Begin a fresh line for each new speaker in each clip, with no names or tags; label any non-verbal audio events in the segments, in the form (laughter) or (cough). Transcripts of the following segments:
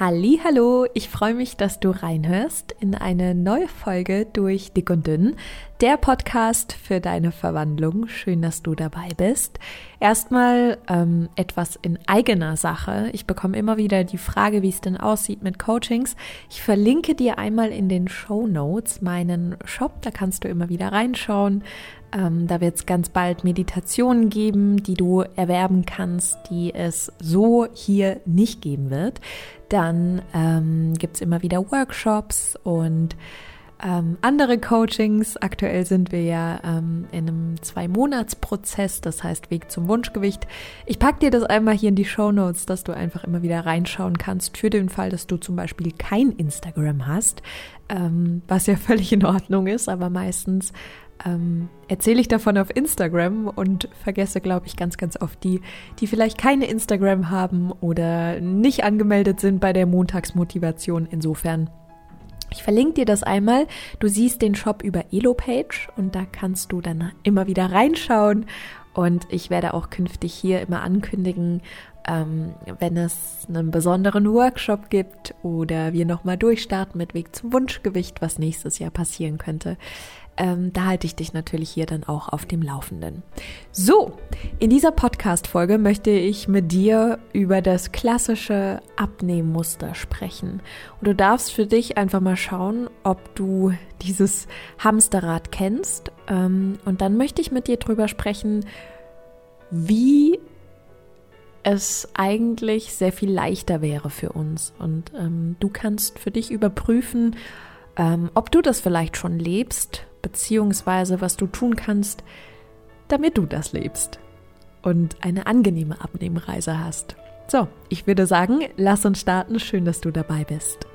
Hallo, ich freue mich, dass du reinhörst in eine neue Folge durch Dick und Dünn, der Podcast für deine Verwandlung. Schön, dass du dabei bist. Erstmal ähm, etwas in eigener Sache. Ich bekomme immer wieder die Frage, wie es denn aussieht mit Coachings. Ich verlinke dir einmal in den Show Notes meinen Shop, da kannst du immer wieder reinschauen. Ähm, da wird es ganz bald Meditationen geben, die du erwerben kannst, die es so hier nicht geben wird. Dann ähm, gibt es immer wieder Workshops und ähm, andere Coachings. Aktuell sind wir ja ähm, in einem Zwei-Monats-Prozess, das heißt Weg zum Wunschgewicht. Ich packe dir das einmal hier in die Show Notes, dass du einfach immer wieder reinschauen kannst, für den Fall, dass du zum Beispiel kein Instagram hast, ähm, was ja (laughs) völlig in Ordnung ist, aber meistens ähm, erzähle ich davon auf Instagram und vergesse, glaube ich, ganz, ganz oft die, die vielleicht keine Instagram haben oder nicht angemeldet sind bei der Montagsmotivation. Insofern, ich verlinke dir das einmal. Du siehst den Shop über Elopage und da kannst du dann immer wieder reinschauen. Und ich werde auch künftig hier immer ankündigen, ähm, wenn es einen besonderen Workshop gibt oder wir nochmal durchstarten mit Weg zum Wunschgewicht, was nächstes Jahr passieren könnte ähm, da halte ich dich natürlich hier dann auch auf dem Laufenden. So, in dieser Podcast-Folge möchte ich mit dir über das klassische Abnehmmuster sprechen. Und du darfst für dich einfach mal schauen, ob du dieses Hamsterrad kennst. Ähm, und dann möchte ich mit dir drüber sprechen, wie es eigentlich sehr viel leichter wäre für uns. Und ähm, du kannst für dich überprüfen, ähm, ob du das vielleicht schon lebst beziehungsweise was du tun kannst, damit du das lebst und eine angenehme Abnehmreise hast. So, ich würde sagen, lass uns starten. Schön, dass du dabei bist.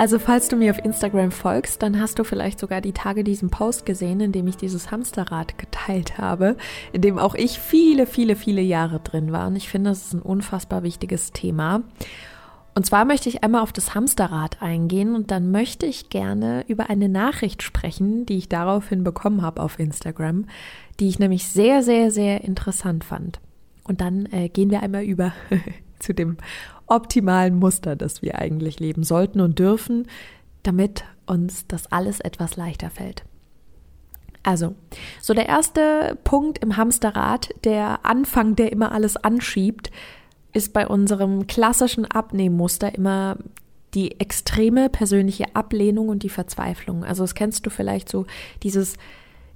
Also falls du mir auf Instagram folgst, dann hast du vielleicht sogar die Tage diesen Post gesehen, in dem ich dieses Hamsterrad geteilt habe, in dem auch ich viele, viele, viele Jahre drin war. Und ich finde, das ist ein unfassbar wichtiges Thema. Und zwar möchte ich einmal auf das Hamsterrad eingehen und dann möchte ich gerne über eine Nachricht sprechen, die ich daraufhin bekommen habe auf Instagram, die ich nämlich sehr, sehr, sehr interessant fand. Und dann äh, gehen wir einmal über (laughs) zu dem optimalen Muster, das wir eigentlich leben sollten und dürfen, damit uns das alles etwas leichter fällt. Also, so der erste Punkt im Hamsterrad, der Anfang, der immer alles anschiebt, ist bei unserem klassischen Abnehmmuster immer die extreme persönliche Ablehnung und die Verzweiflung. Also das kennst du vielleicht so dieses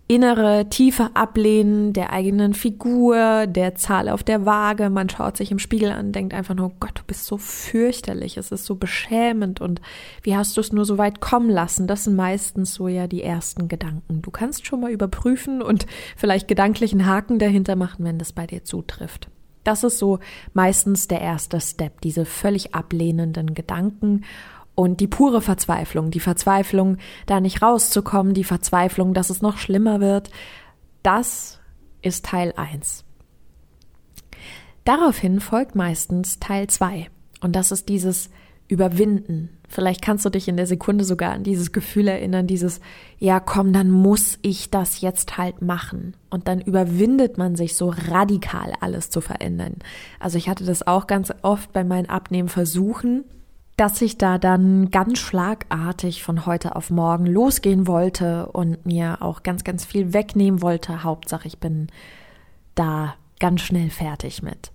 innere, tiefe Ablehnen der eigenen Figur, der Zahl auf der Waage. Man schaut sich im Spiegel an, denkt einfach nur, Gott, du bist so fürchterlich, es ist so beschämend und wie hast du es nur so weit kommen lassen? Das sind meistens so ja die ersten Gedanken. Du kannst schon mal überprüfen und vielleicht gedanklichen Haken dahinter machen, wenn das bei dir zutrifft. Das ist so meistens der erste Step, diese völlig ablehnenden Gedanken und die pure Verzweiflung, die Verzweiflung, da nicht rauszukommen, die Verzweiflung, dass es noch schlimmer wird, das ist Teil 1. Daraufhin folgt meistens Teil 2 und das ist dieses Überwinden. Vielleicht kannst du dich in der Sekunde sogar an dieses Gefühl erinnern, dieses, ja komm, dann muss ich das jetzt halt machen. Und dann überwindet man sich so radikal alles zu verändern. Also ich hatte das auch ganz oft bei meinen Abnehmversuchen, dass ich da dann ganz schlagartig von heute auf morgen losgehen wollte und mir auch ganz, ganz viel wegnehmen wollte. Hauptsache, ich bin da ganz schnell fertig mit.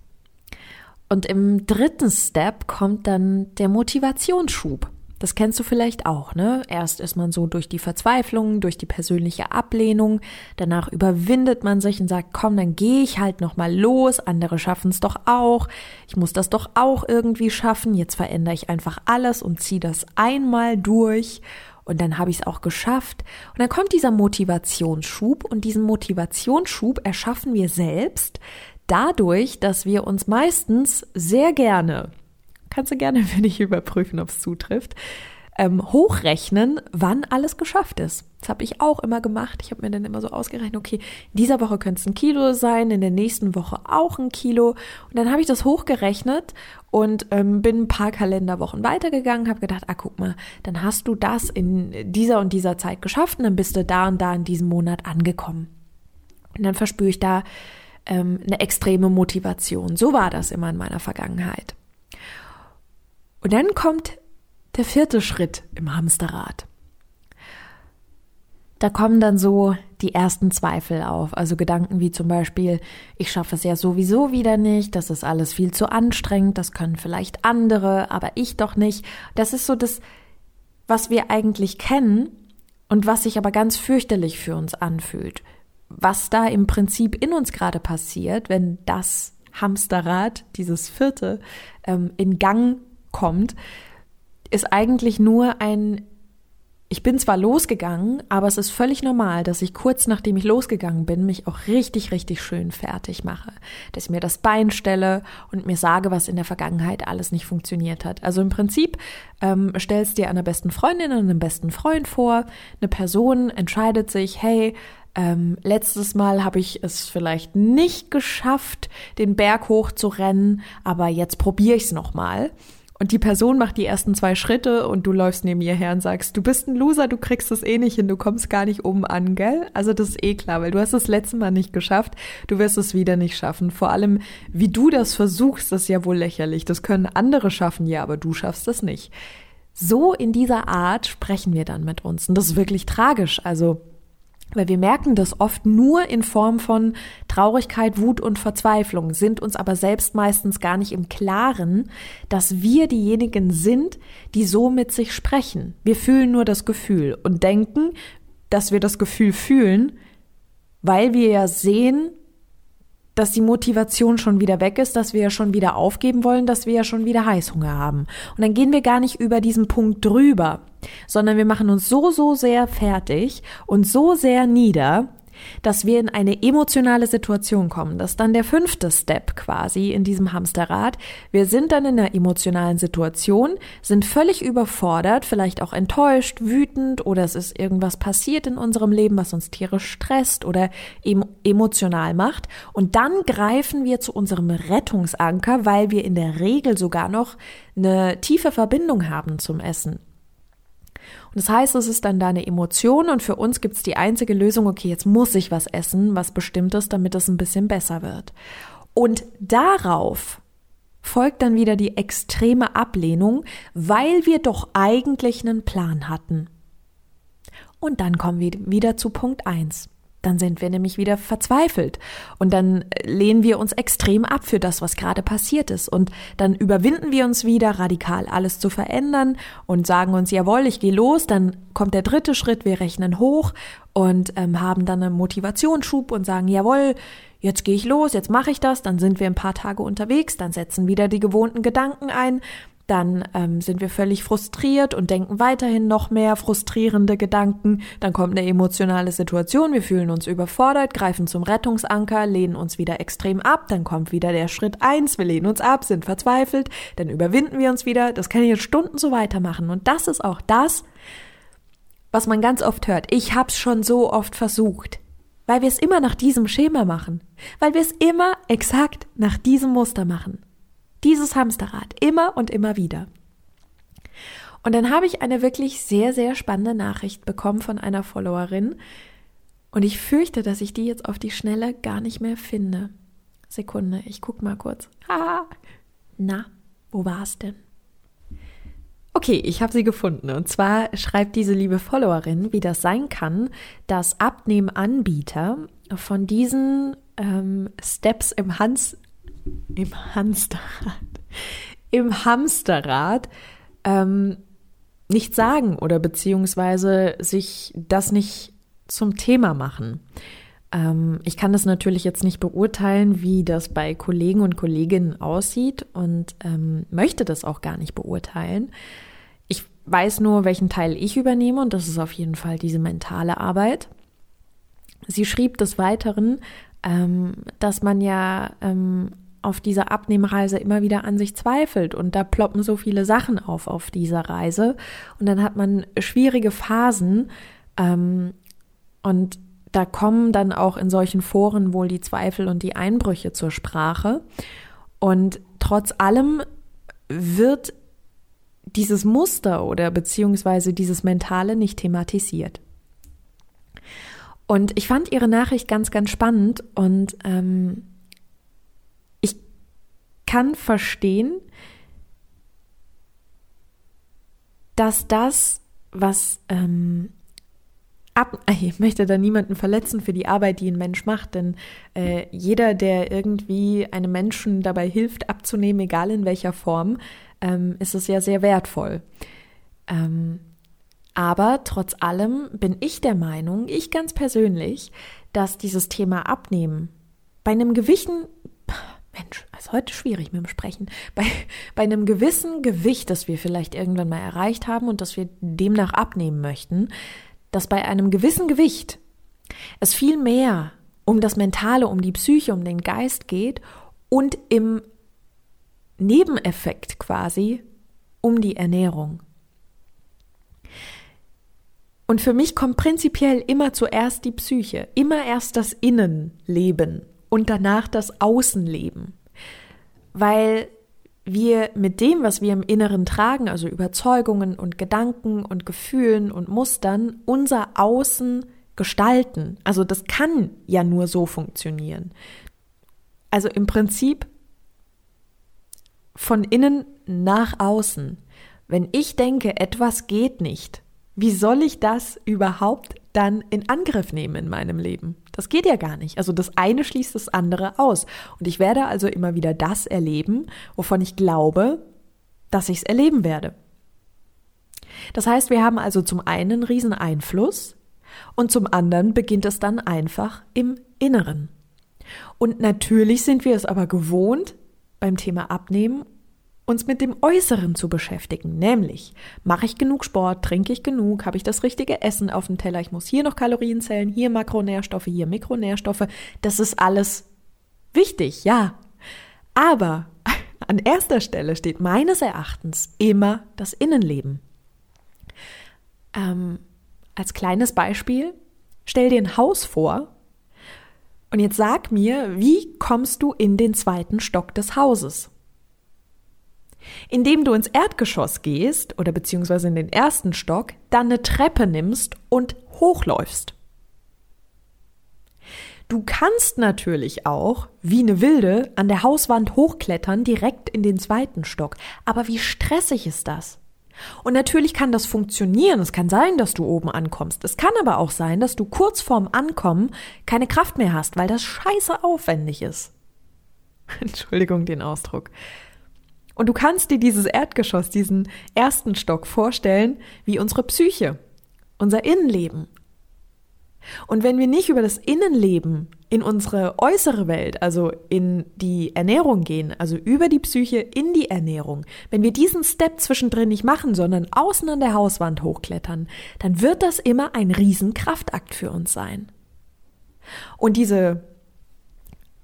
Und im dritten Step kommt dann der Motivationsschub. Das kennst du vielleicht auch, ne? Erst ist man so durch die Verzweiflung, durch die persönliche Ablehnung, danach überwindet man sich und sagt, komm, dann gehe ich halt noch mal los, andere schaffen es doch auch. Ich muss das doch auch irgendwie schaffen. Jetzt verändere ich einfach alles und ziehe das einmal durch und dann habe ich es auch geschafft. Und dann kommt dieser Motivationsschub und diesen Motivationsschub erschaffen wir selbst dadurch, dass wir uns meistens sehr gerne kannst du gerne für dich überprüfen, ob es zutrifft, ähm, hochrechnen, wann alles geschafft ist. Das habe ich auch immer gemacht. Ich habe mir dann immer so ausgerechnet, okay, in dieser Woche könnte es ein Kilo sein, in der nächsten Woche auch ein Kilo. Und dann habe ich das hochgerechnet und ähm, bin ein paar Kalenderwochen weitergegangen, habe gedacht, ah guck mal, dann hast du das in dieser und dieser Zeit geschafft und dann bist du da und da in diesem Monat angekommen. Und dann verspüre ich da ähm, eine extreme Motivation. So war das immer in meiner Vergangenheit. Und dann kommt der vierte Schritt im Hamsterrad. Da kommen dann so die ersten Zweifel auf, also Gedanken wie zum Beispiel, ich schaffe es ja sowieso wieder nicht, das ist alles viel zu anstrengend, das können vielleicht andere, aber ich doch nicht. Das ist so das, was wir eigentlich kennen und was sich aber ganz fürchterlich für uns anfühlt. Was da im Prinzip in uns gerade passiert, wenn das Hamsterrad, dieses vierte, ähm, in Gang kommt, ist eigentlich nur ein ich bin zwar losgegangen, aber es ist völlig normal, dass ich kurz nachdem ich losgegangen bin, mich auch richtig, richtig schön fertig mache. Dass ich mir das Bein stelle und mir sage, was in der Vergangenheit alles nicht funktioniert hat. Also im Prinzip ähm, stellst dir einer besten Freundin und einem besten Freund vor, eine Person entscheidet sich, hey, ähm, letztes Mal habe ich es vielleicht nicht geschafft, den Berg hoch zu rennen, aber jetzt probiere ich es nochmal. Und die Person macht die ersten zwei Schritte und du läufst neben ihr her und sagst, du bist ein Loser, du kriegst es eh nicht hin, du kommst gar nicht oben an, gell? Also das ist eh klar, weil du hast es letzte Mal nicht geschafft, du wirst es wieder nicht schaffen. Vor allem, wie du das versuchst, ist ja wohl lächerlich. Das können andere schaffen, ja, aber du schaffst es nicht. So in dieser Art sprechen wir dann mit uns. Und das ist wirklich tragisch. Also weil wir merken das oft nur in Form von Traurigkeit, Wut und Verzweiflung, sind uns aber selbst meistens gar nicht im Klaren, dass wir diejenigen sind, die so mit sich sprechen. Wir fühlen nur das Gefühl und denken, dass wir das Gefühl fühlen, weil wir ja sehen, dass die Motivation schon wieder weg ist, dass wir ja schon wieder aufgeben wollen, dass wir ja schon wieder Heißhunger haben. Und dann gehen wir gar nicht über diesen Punkt drüber, sondern wir machen uns so, so sehr fertig und so sehr nieder, dass wir in eine emotionale Situation kommen. Das ist dann der fünfte Step quasi in diesem Hamsterrad. Wir sind dann in einer emotionalen Situation, sind völlig überfordert, vielleicht auch enttäuscht, wütend oder es ist irgendwas passiert in unserem Leben, was uns tierisch stresst oder emotional macht. Und dann greifen wir zu unserem Rettungsanker, weil wir in der Regel sogar noch eine tiefe Verbindung haben zum Essen. Und das heißt, es ist dann da eine Emotion und für uns gibt es die einzige Lösung, okay, jetzt muss ich was essen, was bestimmtes, damit es ein bisschen besser wird. Und darauf folgt dann wieder die extreme Ablehnung, weil wir doch eigentlich einen Plan hatten. Und dann kommen wir wieder zu Punkt eins. Dann sind wir nämlich wieder verzweifelt. Und dann lehnen wir uns extrem ab für das, was gerade passiert ist. Und dann überwinden wir uns wieder radikal alles zu verändern und sagen uns, jawohl, ich gehe los, dann kommt der dritte Schritt, wir rechnen hoch und ähm, haben dann einen Motivationsschub und sagen, jawohl, jetzt gehe ich los, jetzt mache ich das, dann sind wir ein paar Tage unterwegs, dann setzen wieder die gewohnten Gedanken ein dann ähm, sind wir völlig frustriert und denken weiterhin noch mehr frustrierende Gedanken, dann kommt eine emotionale Situation, wir fühlen uns überfordert, greifen zum Rettungsanker, lehnen uns wieder extrem ab, dann kommt wieder der Schritt eins, wir lehnen uns ab, sind verzweifelt, dann überwinden wir uns wieder, das kann ich jetzt Stunden so weitermachen. Und das ist auch das, was man ganz oft hört. Ich hab's schon so oft versucht, weil wir es immer nach diesem Schema machen, weil wir es immer exakt nach diesem Muster machen. Dieses Hamsterrad immer und immer wieder. Und dann habe ich eine wirklich sehr, sehr spannende Nachricht bekommen von einer Followerin. Und ich fürchte, dass ich die jetzt auf die Schnelle gar nicht mehr finde. Sekunde, ich guck mal kurz. Haha. Na, wo war es denn? Okay, ich habe sie gefunden. Und zwar schreibt diese liebe Followerin, wie das sein kann, dass Abnehmanbieter von diesen ähm, Steps im Hans im Hamsterrad, im Hamsterrad ähm, nicht sagen oder beziehungsweise sich das nicht zum Thema machen. Ähm, ich kann das natürlich jetzt nicht beurteilen, wie das bei Kollegen und Kolleginnen aussieht und ähm, möchte das auch gar nicht beurteilen. Ich weiß nur, welchen Teil ich übernehme und das ist auf jeden Fall diese mentale Arbeit. Sie schrieb des Weiteren, ähm, dass man ja ähm, auf dieser Abnehmreise immer wieder an sich zweifelt und da ploppen so viele Sachen auf auf dieser Reise und dann hat man schwierige Phasen ähm, und da kommen dann auch in solchen Foren wohl die Zweifel und die Einbrüche zur Sprache und trotz allem wird dieses Muster oder beziehungsweise dieses Mentale nicht thematisiert. Und ich fand ihre Nachricht ganz, ganz spannend und ähm, kann verstehen, dass das, was ähm, ab, (laughs) ich möchte da niemanden verletzen für die Arbeit, die ein Mensch macht, denn äh, jeder, der irgendwie einem Menschen dabei hilft, abzunehmen, egal in welcher Form, ähm, ist es ja sehr wertvoll. Ähm, aber trotz allem bin ich der Meinung, ich ganz persönlich, dass dieses Thema Abnehmen bei einem Gewichten, Mensch, ist heute schwierig mit dem Sprechen, bei, bei einem gewissen Gewicht, das wir vielleicht irgendwann mal erreicht haben und das wir demnach abnehmen möchten, dass bei einem gewissen Gewicht es viel mehr um das Mentale, um die Psyche, um den Geist geht und im Nebeneffekt quasi um die Ernährung. Und für mich kommt prinzipiell immer zuerst die Psyche, immer erst das Innenleben und danach das Außenleben. Weil wir mit dem, was wir im Inneren tragen, also Überzeugungen und Gedanken und Gefühlen und Mustern, unser Außen gestalten. Also das kann ja nur so funktionieren. Also im Prinzip von innen nach außen. Wenn ich denke, etwas geht nicht, wie soll ich das überhaupt dann in Angriff nehmen in meinem Leben? Das geht ja gar nicht. Also das eine schließt das andere aus. Und ich werde also immer wieder das erleben, wovon ich glaube, dass ich es erleben werde. Das heißt, wir haben also zum einen einen riesen Einfluss und zum anderen beginnt es dann einfach im Inneren. Und natürlich sind wir es aber gewohnt, beim Thema Abnehmen uns mit dem Äußeren zu beschäftigen, nämlich mache ich genug Sport, trinke ich genug, habe ich das richtige Essen auf dem Teller, ich muss hier noch Kalorien zählen, hier Makronährstoffe, hier Mikronährstoffe, das ist alles wichtig, ja. Aber (laughs) an erster Stelle steht meines Erachtens immer das Innenleben. Ähm, als kleines Beispiel, stell dir ein Haus vor und jetzt sag mir, wie kommst du in den zweiten Stock des Hauses? Indem du ins Erdgeschoss gehst oder beziehungsweise in den ersten Stock, dann eine Treppe nimmst und hochläufst. Du kannst natürlich auch, wie eine Wilde, an der Hauswand hochklettern, direkt in den zweiten Stock. Aber wie stressig ist das? Und natürlich kann das funktionieren. Es kann sein, dass du oben ankommst. Es kann aber auch sein, dass du kurz vorm Ankommen keine Kraft mehr hast, weil das scheiße aufwendig ist. (laughs) Entschuldigung den Ausdruck. Und du kannst dir dieses Erdgeschoss, diesen ersten Stock vorstellen wie unsere Psyche, unser Innenleben. Und wenn wir nicht über das Innenleben in unsere äußere Welt, also in die Ernährung gehen, also über die Psyche in die Ernährung, wenn wir diesen Step zwischendrin nicht machen, sondern außen an der Hauswand hochklettern, dann wird das immer ein Riesenkraftakt für uns sein. Und diese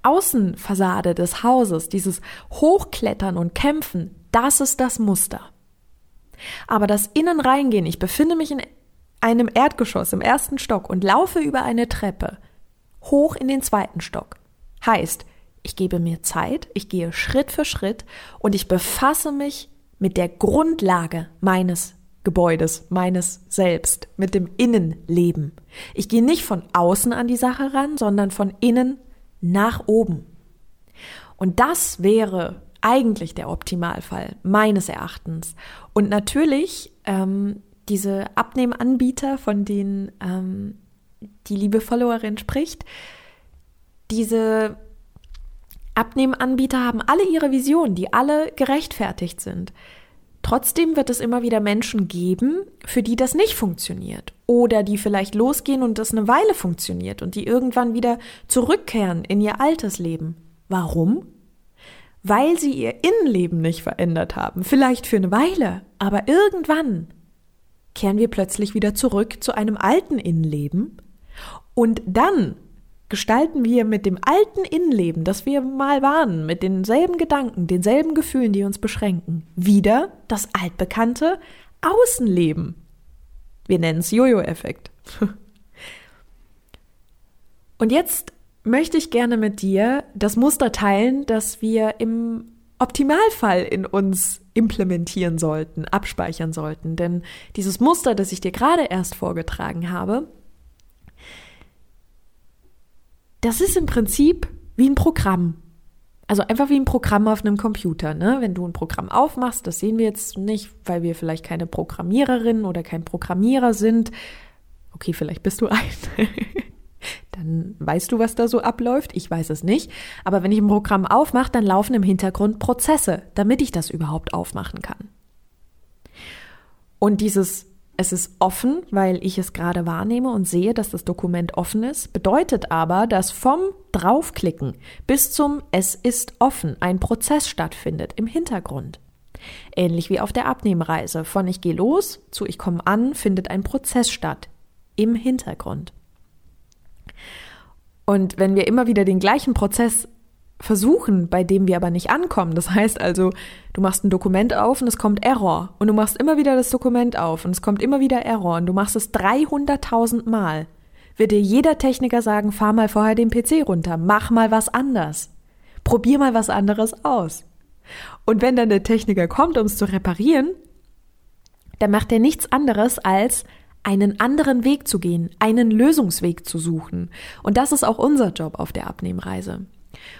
Außenfassade des Hauses, dieses Hochklettern und Kämpfen, das ist das Muster. Aber das Innen reingehen, ich befinde mich in einem Erdgeschoss im ersten Stock und laufe über eine Treppe hoch in den zweiten Stock. Heißt, ich gebe mir Zeit, ich gehe Schritt für Schritt und ich befasse mich mit der Grundlage meines Gebäudes, meines Selbst, mit dem Innenleben. Ich gehe nicht von außen an die Sache ran, sondern von innen nach oben. Und das wäre eigentlich der Optimalfall, meines Erachtens. Und natürlich, ähm, diese Abnehmanbieter, von denen ähm, die liebe Followerin spricht, diese Abnehmanbieter haben alle ihre Visionen, die alle gerechtfertigt sind. Trotzdem wird es immer wieder Menschen geben, für die das nicht funktioniert oder die vielleicht losgehen und das eine Weile funktioniert und die irgendwann wieder zurückkehren in ihr altes Leben. Warum? Weil sie ihr Innenleben nicht verändert haben. Vielleicht für eine Weile, aber irgendwann kehren wir plötzlich wieder zurück zu einem alten Innenleben und dann gestalten wir mit dem alten Innenleben, das wir mal waren, mit denselben Gedanken, denselben Gefühlen, die uns beschränken, wieder das altbekannte Außenleben. Wir nennen es Jojo-Effekt. (laughs) Und jetzt möchte ich gerne mit dir das Muster teilen, das wir im Optimalfall in uns implementieren sollten, abspeichern sollten. Denn dieses Muster, das ich dir gerade erst vorgetragen habe, das ist im Prinzip wie ein Programm. Also einfach wie ein Programm auf einem Computer. Ne? Wenn du ein Programm aufmachst, das sehen wir jetzt nicht, weil wir vielleicht keine Programmiererin oder kein Programmierer sind. Okay, vielleicht bist du ein. (laughs) dann weißt du, was da so abläuft. Ich weiß es nicht. Aber wenn ich ein Programm aufmache, dann laufen im Hintergrund Prozesse, damit ich das überhaupt aufmachen kann. Und dieses es ist offen, weil ich es gerade wahrnehme und sehe, dass das Dokument offen ist, bedeutet aber, dass vom Draufklicken bis zum Es ist offen ein Prozess stattfindet im Hintergrund. Ähnlich wie auf der Abnehmreise. Von ich gehe los zu ich komme an findet ein Prozess statt im Hintergrund. Und wenn wir immer wieder den gleichen Prozess versuchen, bei dem wir aber nicht ankommen. Das heißt also, du machst ein Dokument auf und es kommt Error. Und du machst immer wieder das Dokument auf und es kommt immer wieder Error. Und du machst es 300.000 Mal. Wird dir jeder Techniker sagen, fahr mal vorher den PC runter, mach mal was anders. Probier mal was anderes aus. Und wenn dann der Techniker kommt, um es zu reparieren, dann macht er nichts anderes als einen anderen Weg zu gehen, einen Lösungsweg zu suchen. Und das ist auch unser Job auf der Abnehmreise.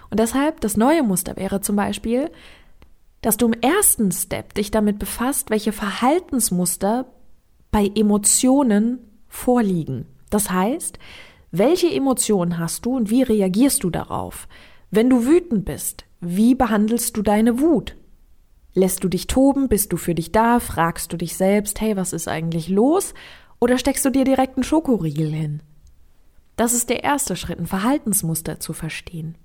Und deshalb das neue Muster wäre zum Beispiel, dass du im ersten Step dich damit befasst, welche Verhaltensmuster bei Emotionen vorliegen. Das heißt, welche Emotionen hast du und wie reagierst du darauf? Wenn du wütend bist, wie behandelst du deine Wut? Lässt du dich toben? Bist du für dich da? Fragst du dich selbst, hey, was ist eigentlich los? Oder steckst du dir direkt einen Schokoriegel hin? Das ist der erste Schritt, ein Verhaltensmuster zu verstehen.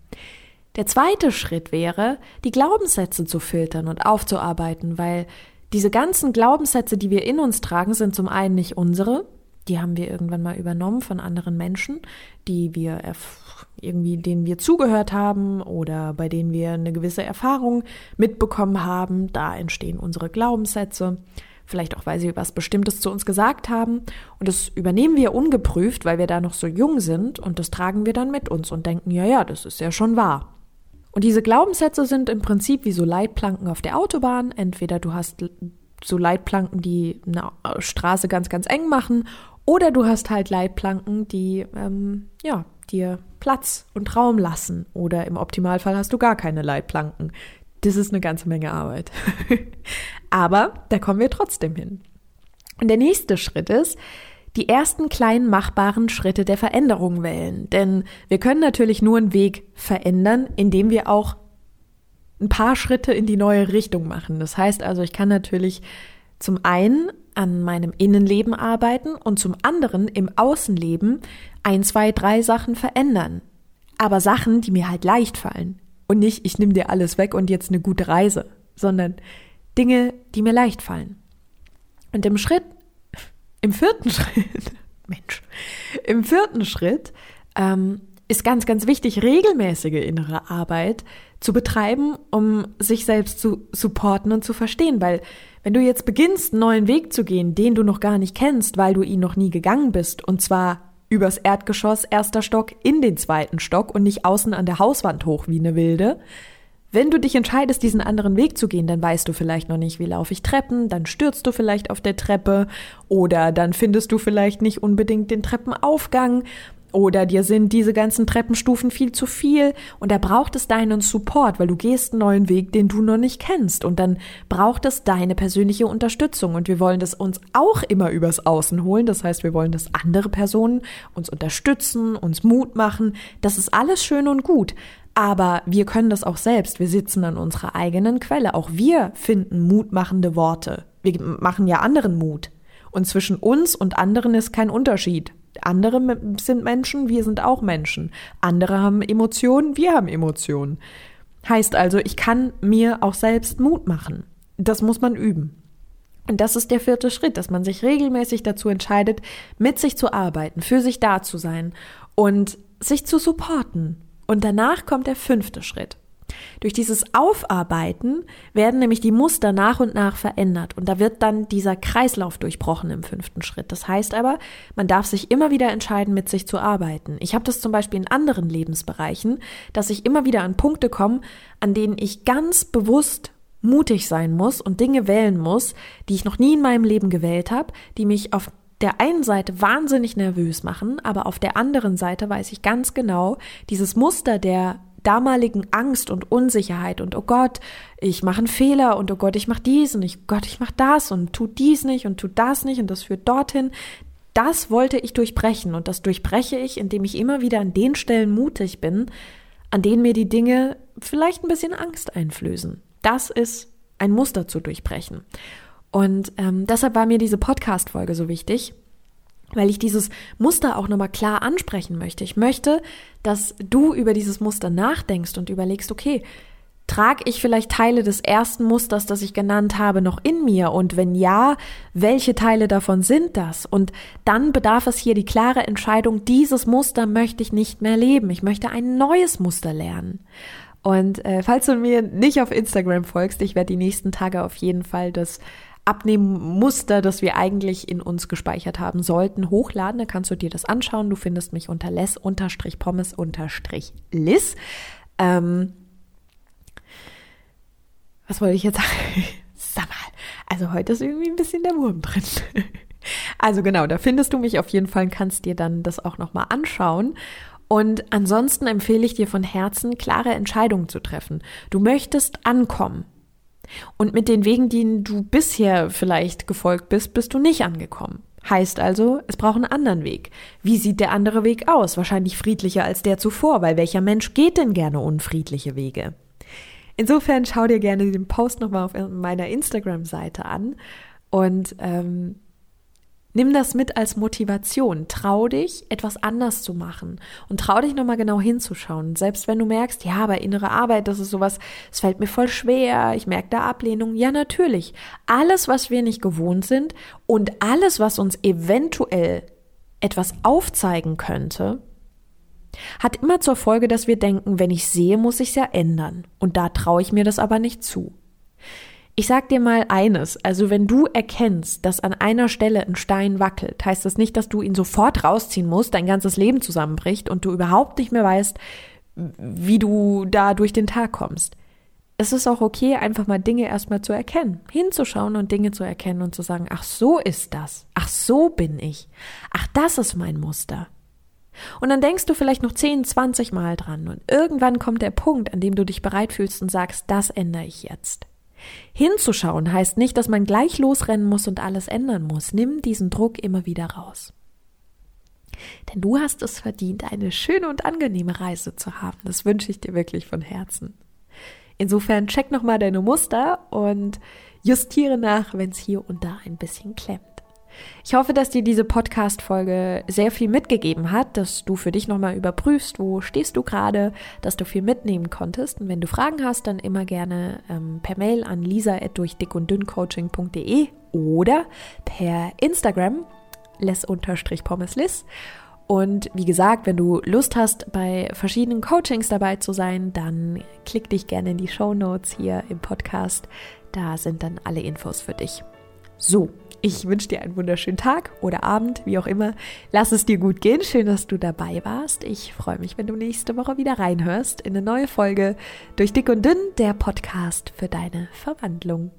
Der zweite Schritt wäre, die Glaubenssätze zu filtern und aufzuarbeiten, weil diese ganzen Glaubenssätze, die wir in uns tragen, sind zum einen nicht unsere, die haben wir irgendwann mal übernommen von anderen Menschen, die wir irgendwie, denen wir zugehört haben oder bei denen wir eine gewisse Erfahrung mitbekommen haben. Da entstehen unsere Glaubenssätze vielleicht auch, weil sie was Bestimmtes zu uns gesagt haben. Und das übernehmen wir ungeprüft, weil wir da noch so jung sind und das tragen wir dann mit uns und denken, ja, ja, das ist ja schon wahr. Und diese Glaubenssätze sind im Prinzip wie so Leitplanken auf der Autobahn. Entweder du hast so Leitplanken, die eine Straße ganz, ganz eng machen, oder du hast halt Leitplanken, die ähm, ja dir Platz und Raum lassen. Oder im Optimalfall hast du gar keine Leitplanken. Das ist eine ganze Menge Arbeit. (laughs) Aber da kommen wir trotzdem hin. Und der nächste Schritt ist, die ersten kleinen machbaren Schritte der Veränderung wählen. Denn wir können natürlich nur einen Weg verändern, indem wir auch ein paar Schritte in die neue Richtung machen. Das heißt also, ich kann natürlich zum einen an meinem Innenleben arbeiten und zum anderen im Außenleben ein, zwei, drei Sachen verändern. Aber Sachen, die mir halt leicht fallen. Und nicht, ich nehme dir alles weg und jetzt eine gute Reise, sondern Dinge, die mir leicht fallen. Und im Schritt, im vierten (laughs) Schritt, Mensch, im vierten Schritt ähm, ist ganz, ganz wichtig, regelmäßige innere Arbeit zu betreiben, um sich selbst zu supporten und zu verstehen. Weil wenn du jetzt beginnst, einen neuen Weg zu gehen, den du noch gar nicht kennst, weil du ihn noch nie gegangen bist, und zwar übers Erdgeschoss, erster Stock, in den zweiten Stock und nicht außen an der Hauswand hoch wie eine Wilde. Wenn du dich entscheidest, diesen anderen Weg zu gehen, dann weißt du vielleicht noch nicht, wie laufe ich Treppen, dann stürzt du vielleicht auf der Treppe oder dann findest du vielleicht nicht unbedingt den Treppenaufgang oder dir sind diese ganzen Treppenstufen viel zu viel und da braucht es deinen Support, weil du gehst einen neuen Weg, den du noch nicht kennst und dann braucht es deine persönliche Unterstützung und wir wollen das uns auch immer übers Außen holen, das heißt, wir wollen, dass andere Personen uns unterstützen, uns Mut machen, das ist alles schön und gut, aber wir können das auch selbst. Wir sitzen an unserer eigenen Quelle. Auch wir finden mutmachende Worte. Wir machen ja anderen Mut. Und zwischen uns und anderen ist kein Unterschied. Andere sind Menschen, wir sind auch Menschen. Andere haben Emotionen, wir haben Emotionen. Heißt also, ich kann mir auch selbst Mut machen. Das muss man üben. Und das ist der vierte Schritt, dass man sich regelmäßig dazu entscheidet, mit sich zu arbeiten, für sich da zu sein und sich zu supporten. Und danach kommt der fünfte Schritt. Durch dieses Aufarbeiten werden nämlich die Muster nach und nach verändert und da wird dann dieser Kreislauf durchbrochen im fünften Schritt. Das heißt aber, man darf sich immer wieder entscheiden, mit sich zu arbeiten. Ich habe das zum Beispiel in anderen Lebensbereichen, dass ich immer wieder an Punkte komme, an denen ich ganz bewusst mutig sein muss und Dinge wählen muss, die ich noch nie in meinem Leben gewählt habe, die mich auf der einen Seite wahnsinnig nervös machen, aber auf der anderen Seite weiß ich ganz genau, dieses Muster der damaligen Angst und Unsicherheit und oh Gott, ich mache einen Fehler und oh Gott, ich mache dies und ich Gott, ich mache das und tut dies nicht und tut das nicht und das führt dorthin. Das wollte ich durchbrechen und das durchbreche ich, indem ich immer wieder an den Stellen mutig bin, an denen mir die Dinge vielleicht ein bisschen Angst einflößen. Das ist ein Muster zu durchbrechen. Und ähm, deshalb war mir diese Podcast-Folge so wichtig, weil ich dieses Muster auch nochmal klar ansprechen möchte. Ich möchte, dass du über dieses Muster nachdenkst und überlegst, okay, trage ich vielleicht Teile des ersten Musters, das ich genannt habe, noch in mir? Und wenn ja, welche Teile davon sind das? Und dann bedarf es hier die klare Entscheidung, dieses Muster möchte ich nicht mehr leben. Ich möchte ein neues Muster lernen. Und äh, falls du mir nicht auf Instagram folgst, ich werde die nächsten Tage auf jeden Fall das Abnehmmuster, das wir eigentlich in uns gespeichert haben sollten, hochladen. Da kannst du dir das anschauen. Du findest mich unter les-pommes-lis. Ähm, was wollte ich jetzt sagen? (laughs) Sag mal, also heute ist irgendwie ein bisschen der Wurm drin. (laughs) Also genau, da findest du mich auf jeden Fall und kannst dir dann das auch nochmal anschauen. Und ansonsten empfehle ich dir von Herzen, klare Entscheidungen zu treffen. Du möchtest ankommen. Und mit den Wegen, denen du bisher vielleicht gefolgt bist, bist du nicht angekommen. Heißt also, es braucht einen anderen Weg. Wie sieht der andere Weg aus? Wahrscheinlich friedlicher als der zuvor, weil welcher Mensch geht denn gerne unfriedliche Wege? Insofern schau dir gerne den Post nochmal auf meiner Instagram-Seite an und ähm, Nimm das mit als Motivation. Trau dich, etwas anders zu machen und trau dich nochmal genau hinzuschauen. Selbst wenn du merkst, ja, aber innere Arbeit, das ist sowas, es fällt mir voll schwer, ich merke da Ablehnung. Ja, natürlich. Alles, was wir nicht gewohnt sind und alles, was uns eventuell etwas aufzeigen könnte, hat immer zur Folge, dass wir denken, wenn ich sehe, muss ich es ja ändern. Und da traue ich mir das aber nicht zu. Ich sag dir mal eines, also wenn du erkennst, dass an einer Stelle ein Stein wackelt, heißt das nicht, dass du ihn sofort rausziehen musst, dein ganzes Leben zusammenbricht und du überhaupt nicht mehr weißt, wie du da durch den Tag kommst. Es ist auch okay, einfach mal Dinge erstmal zu erkennen, hinzuschauen und Dinge zu erkennen und zu sagen, ach so ist das, ach so bin ich, ach das ist mein Muster. Und dann denkst du vielleicht noch 10, 20 Mal dran und irgendwann kommt der Punkt, an dem du dich bereit fühlst und sagst, das ändere ich jetzt. Hinzuschauen heißt nicht, dass man gleich losrennen muss und alles ändern muss. Nimm diesen Druck immer wieder raus. Denn du hast es verdient, eine schöne und angenehme Reise zu haben. Das wünsche ich dir wirklich von Herzen. Insofern check nochmal deine Muster und justiere nach, wenn es hier und da ein bisschen klemmt. Ich hoffe, dass dir diese Podcast-Folge sehr viel mitgegeben hat, dass du für dich nochmal überprüfst, wo stehst du gerade, dass du viel mitnehmen konntest. Und wenn du Fragen hast, dann immer gerne ähm, per Mail an lisa.durchdickunddünncoaching.de oder per Instagram les-pommeslis. Und wie gesagt, wenn du Lust hast, bei verschiedenen Coachings dabei zu sein, dann klick dich gerne in die Show Notes hier im Podcast. Da sind dann alle Infos für dich. So, ich wünsche dir einen wunderschönen Tag oder Abend, wie auch immer. Lass es dir gut gehen. Schön, dass du dabei warst. Ich freue mich, wenn du nächste Woche wieder reinhörst in eine neue Folge durch Dick und Dünn, der Podcast für deine Verwandlung.